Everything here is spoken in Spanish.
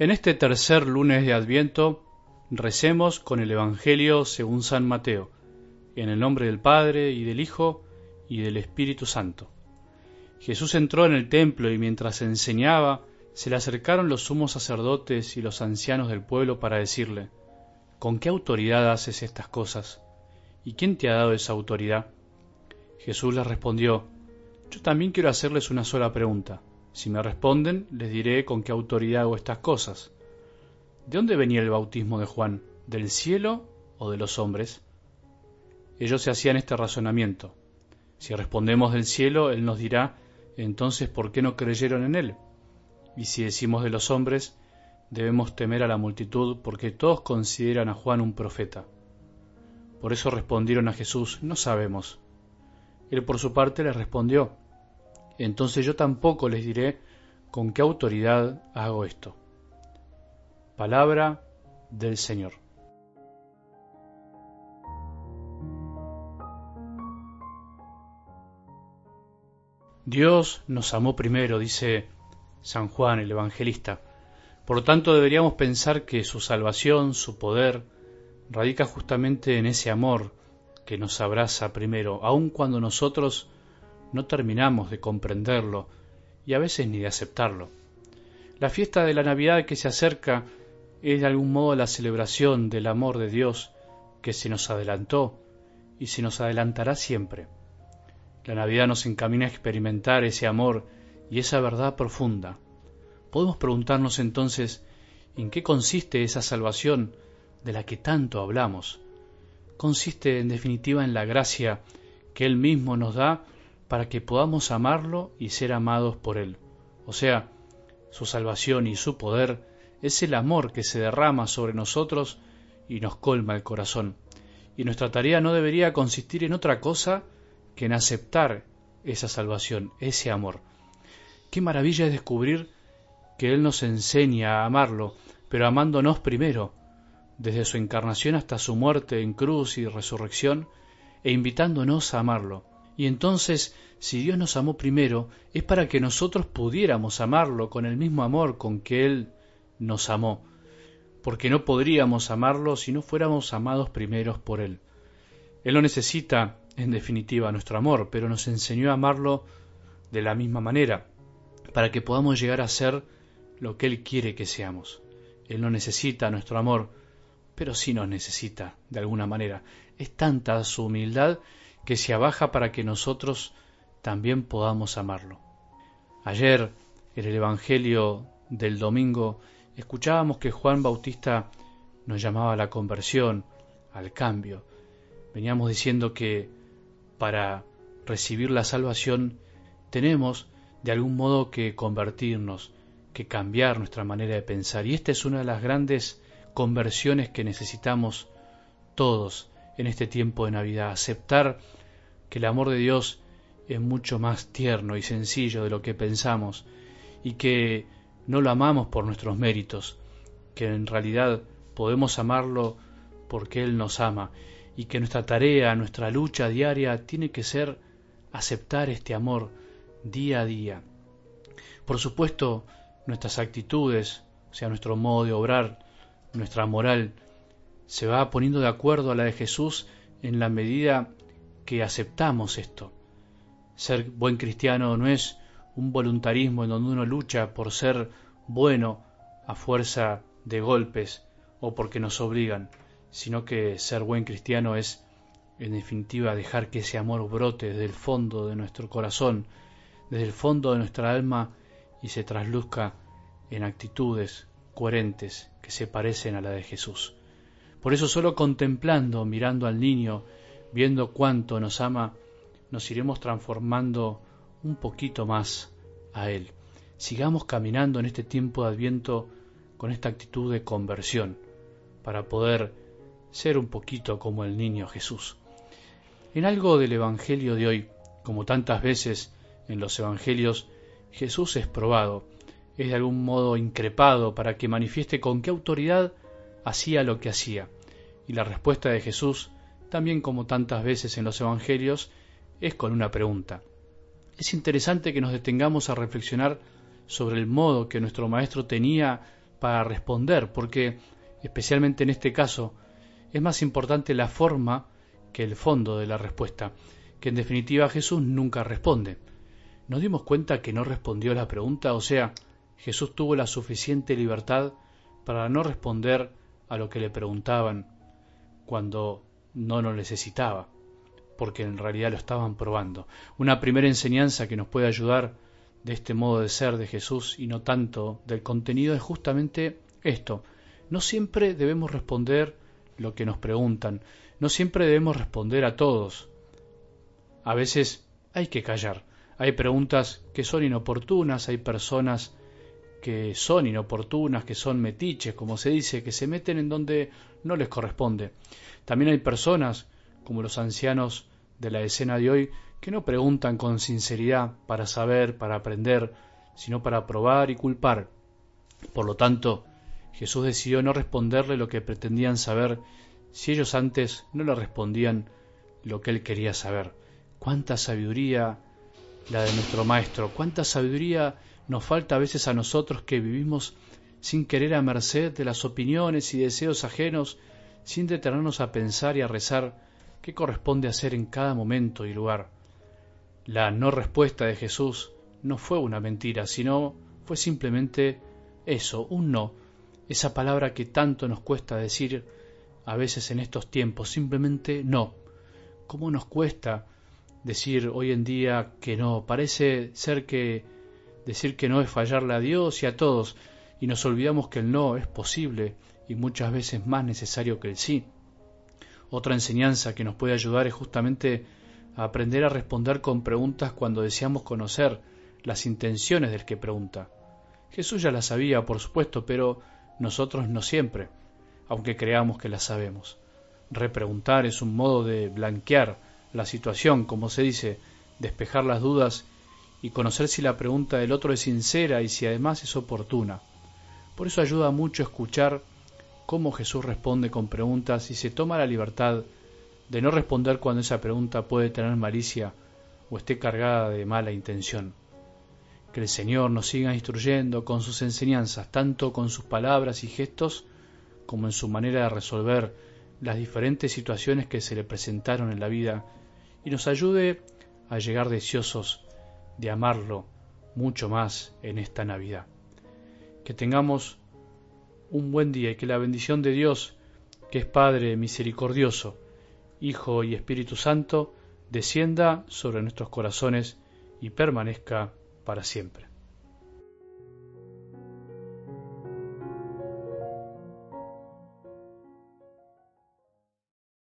En este tercer lunes de Adviento recemos con el Evangelio según San Mateo, en el nombre del Padre y del Hijo y del Espíritu Santo. Jesús entró en el templo y mientras enseñaba, se le acercaron los sumos sacerdotes y los ancianos del pueblo para decirle, ¿Con qué autoridad haces estas cosas? ¿Y quién te ha dado esa autoridad? Jesús les respondió, Yo también quiero hacerles una sola pregunta. Si me responden, les diré con qué autoridad hago estas cosas. ¿De dónde venía el bautismo de Juan? ¿Del cielo o de los hombres? Ellos se hacían este razonamiento. Si respondemos del cielo, Él nos dirá, entonces, ¿por qué no creyeron en Él? Y si decimos de los hombres, debemos temer a la multitud, porque todos consideran a Juan un profeta. Por eso respondieron a Jesús, no sabemos. Él por su parte les respondió, entonces yo tampoco les diré con qué autoridad hago esto. Palabra del Señor. Dios nos amó primero, dice San Juan el Evangelista. Por lo tanto deberíamos pensar que su salvación, su poder, radica justamente en ese amor que nos abraza primero, aun cuando nosotros no terminamos de comprenderlo y a veces ni de aceptarlo. La fiesta de la Navidad que se acerca es de algún modo la celebración del amor de Dios que se nos adelantó y se nos adelantará siempre. La Navidad nos encamina a experimentar ese amor y esa verdad profunda. Podemos preguntarnos entonces en qué consiste esa salvación de la que tanto hablamos. Consiste en definitiva en la gracia que Él mismo nos da para que podamos amarlo y ser amados por Él. O sea, su salvación y su poder es el amor que se derrama sobre nosotros y nos colma el corazón. Y nuestra tarea no debería consistir en otra cosa que en aceptar esa salvación, ese amor. Qué maravilla es descubrir que Él nos enseña a amarlo, pero amándonos primero, desde su encarnación hasta su muerte en cruz y resurrección, e invitándonos a amarlo. Y entonces, si Dios nos amó primero, es para que nosotros pudiéramos amarlo con el mismo amor con que Él nos amó, porque no podríamos amarlo si no fuéramos amados primeros por Él. Él no necesita, en definitiva, nuestro amor, pero nos enseñó a amarlo de la misma manera, para que podamos llegar a ser lo que Él quiere que seamos. Él no necesita nuestro amor, pero sí nos necesita, de alguna manera. Es tanta su humildad que se abaja para que nosotros también podamos amarlo. Ayer, en el Evangelio del domingo, escuchábamos que Juan Bautista nos llamaba a la conversión, al cambio. Veníamos diciendo que para recibir la salvación tenemos de algún modo que convertirnos, que cambiar nuestra manera de pensar. Y esta es una de las grandes conversiones que necesitamos todos en este tiempo de Navidad, aceptar que el amor de Dios es mucho más tierno y sencillo de lo que pensamos y que no lo amamos por nuestros méritos, que en realidad podemos amarlo porque Él nos ama y que nuestra tarea, nuestra lucha diaria tiene que ser aceptar este amor día a día. Por supuesto, nuestras actitudes, o sea, nuestro modo de obrar, nuestra moral, se va poniendo de acuerdo a la de Jesús en la medida que aceptamos esto. Ser buen cristiano no es un voluntarismo en donde uno lucha por ser bueno a fuerza de golpes o porque nos obligan, sino que ser buen cristiano es, en definitiva, dejar que ese amor brote desde el fondo de nuestro corazón, desde el fondo de nuestra alma y se trasluzca en actitudes coherentes que se parecen a la de Jesús. Por eso solo contemplando, mirando al niño, viendo cuánto nos ama, nos iremos transformando un poquito más a Él. Sigamos caminando en este tiempo de adviento con esta actitud de conversión, para poder ser un poquito como el niño Jesús. En algo del Evangelio de hoy, como tantas veces en los Evangelios, Jesús es probado, es de algún modo increpado para que manifieste con qué autoridad hacía lo que hacía. Y la respuesta de Jesús también como tantas veces en los Evangelios, es con una pregunta. Es interesante que nos detengamos a reflexionar sobre el modo que nuestro Maestro tenía para responder, porque especialmente en este caso es más importante la forma que el fondo de la respuesta, que en definitiva Jesús nunca responde. ¿Nos dimos cuenta que no respondió la pregunta? O sea, Jesús tuvo la suficiente libertad para no responder a lo que le preguntaban cuando no lo necesitaba, porque en realidad lo estaban probando. Una primera enseñanza que nos puede ayudar de este modo de ser de Jesús y no tanto del contenido es justamente esto. No siempre debemos responder lo que nos preguntan, no siempre debemos responder a todos. A veces hay que callar. Hay preguntas que son inoportunas, hay personas que son inoportunas, que son metiches, como se dice, que se meten en donde no les corresponde. También hay personas, como los ancianos de la escena de hoy, que no preguntan con sinceridad para saber, para aprender, sino para probar y culpar. Por lo tanto, Jesús decidió no responderle lo que pretendían saber si ellos antes no le respondían lo que él quería saber. Cuánta sabiduría la de nuestro Maestro, cuánta sabiduría nos falta a veces a nosotros que vivimos sin querer a merced de las opiniones y deseos ajenos, sin detenernos a pensar y a rezar qué corresponde hacer en cada momento y lugar. La no respuesta de Jesús no fue una mentira, sino fue simplemente eso, un no, esa palabra que tanto nos cuesta decir a veces en estos tiempos, simplemente no. ¿Cómo nos cuesta decir hoy en día que no? Parece ser que decir que no es fallarle a Dios y a todos, y nos olvidamos que el no es posible y muchas veces más necesario que el sí. Otra enseñanza que nos puede ayudar es justamente a aprender a responder con preguntas cuando deseamos conocer las intenciones del que pregunta. Jesús ya las sabía, por supuesto, pero nosotros no siempre, aunque creamos que las sabemos. Repreguntar es un modo de blanquear la situación, como se dice, despejar las dudas y conocer si la pregunta del otro es sincera y si además es oportuna. Por eso ayuda mucho escuchar cómo Jesús responde con preguntas y se toma la libertad de no responder cuando esa pregunta puede tener malicia o esté cargada de mala intención. Que el Señor nos siga instruyendo con sus enseñanzas, tanto con sus palabras y gestos, como en su manera de resolver las diferentes situaciones que se le presentaron en la vida, y nos ayude a llegar deseosos de amarlo mucho más en esta Navidad. Que tengamos un buen día y que la bendición de Dios, que es Padre misericordioso, Hijo y Espíritu Santo, descienda sobre nuestros corazones y permanezca para siempre.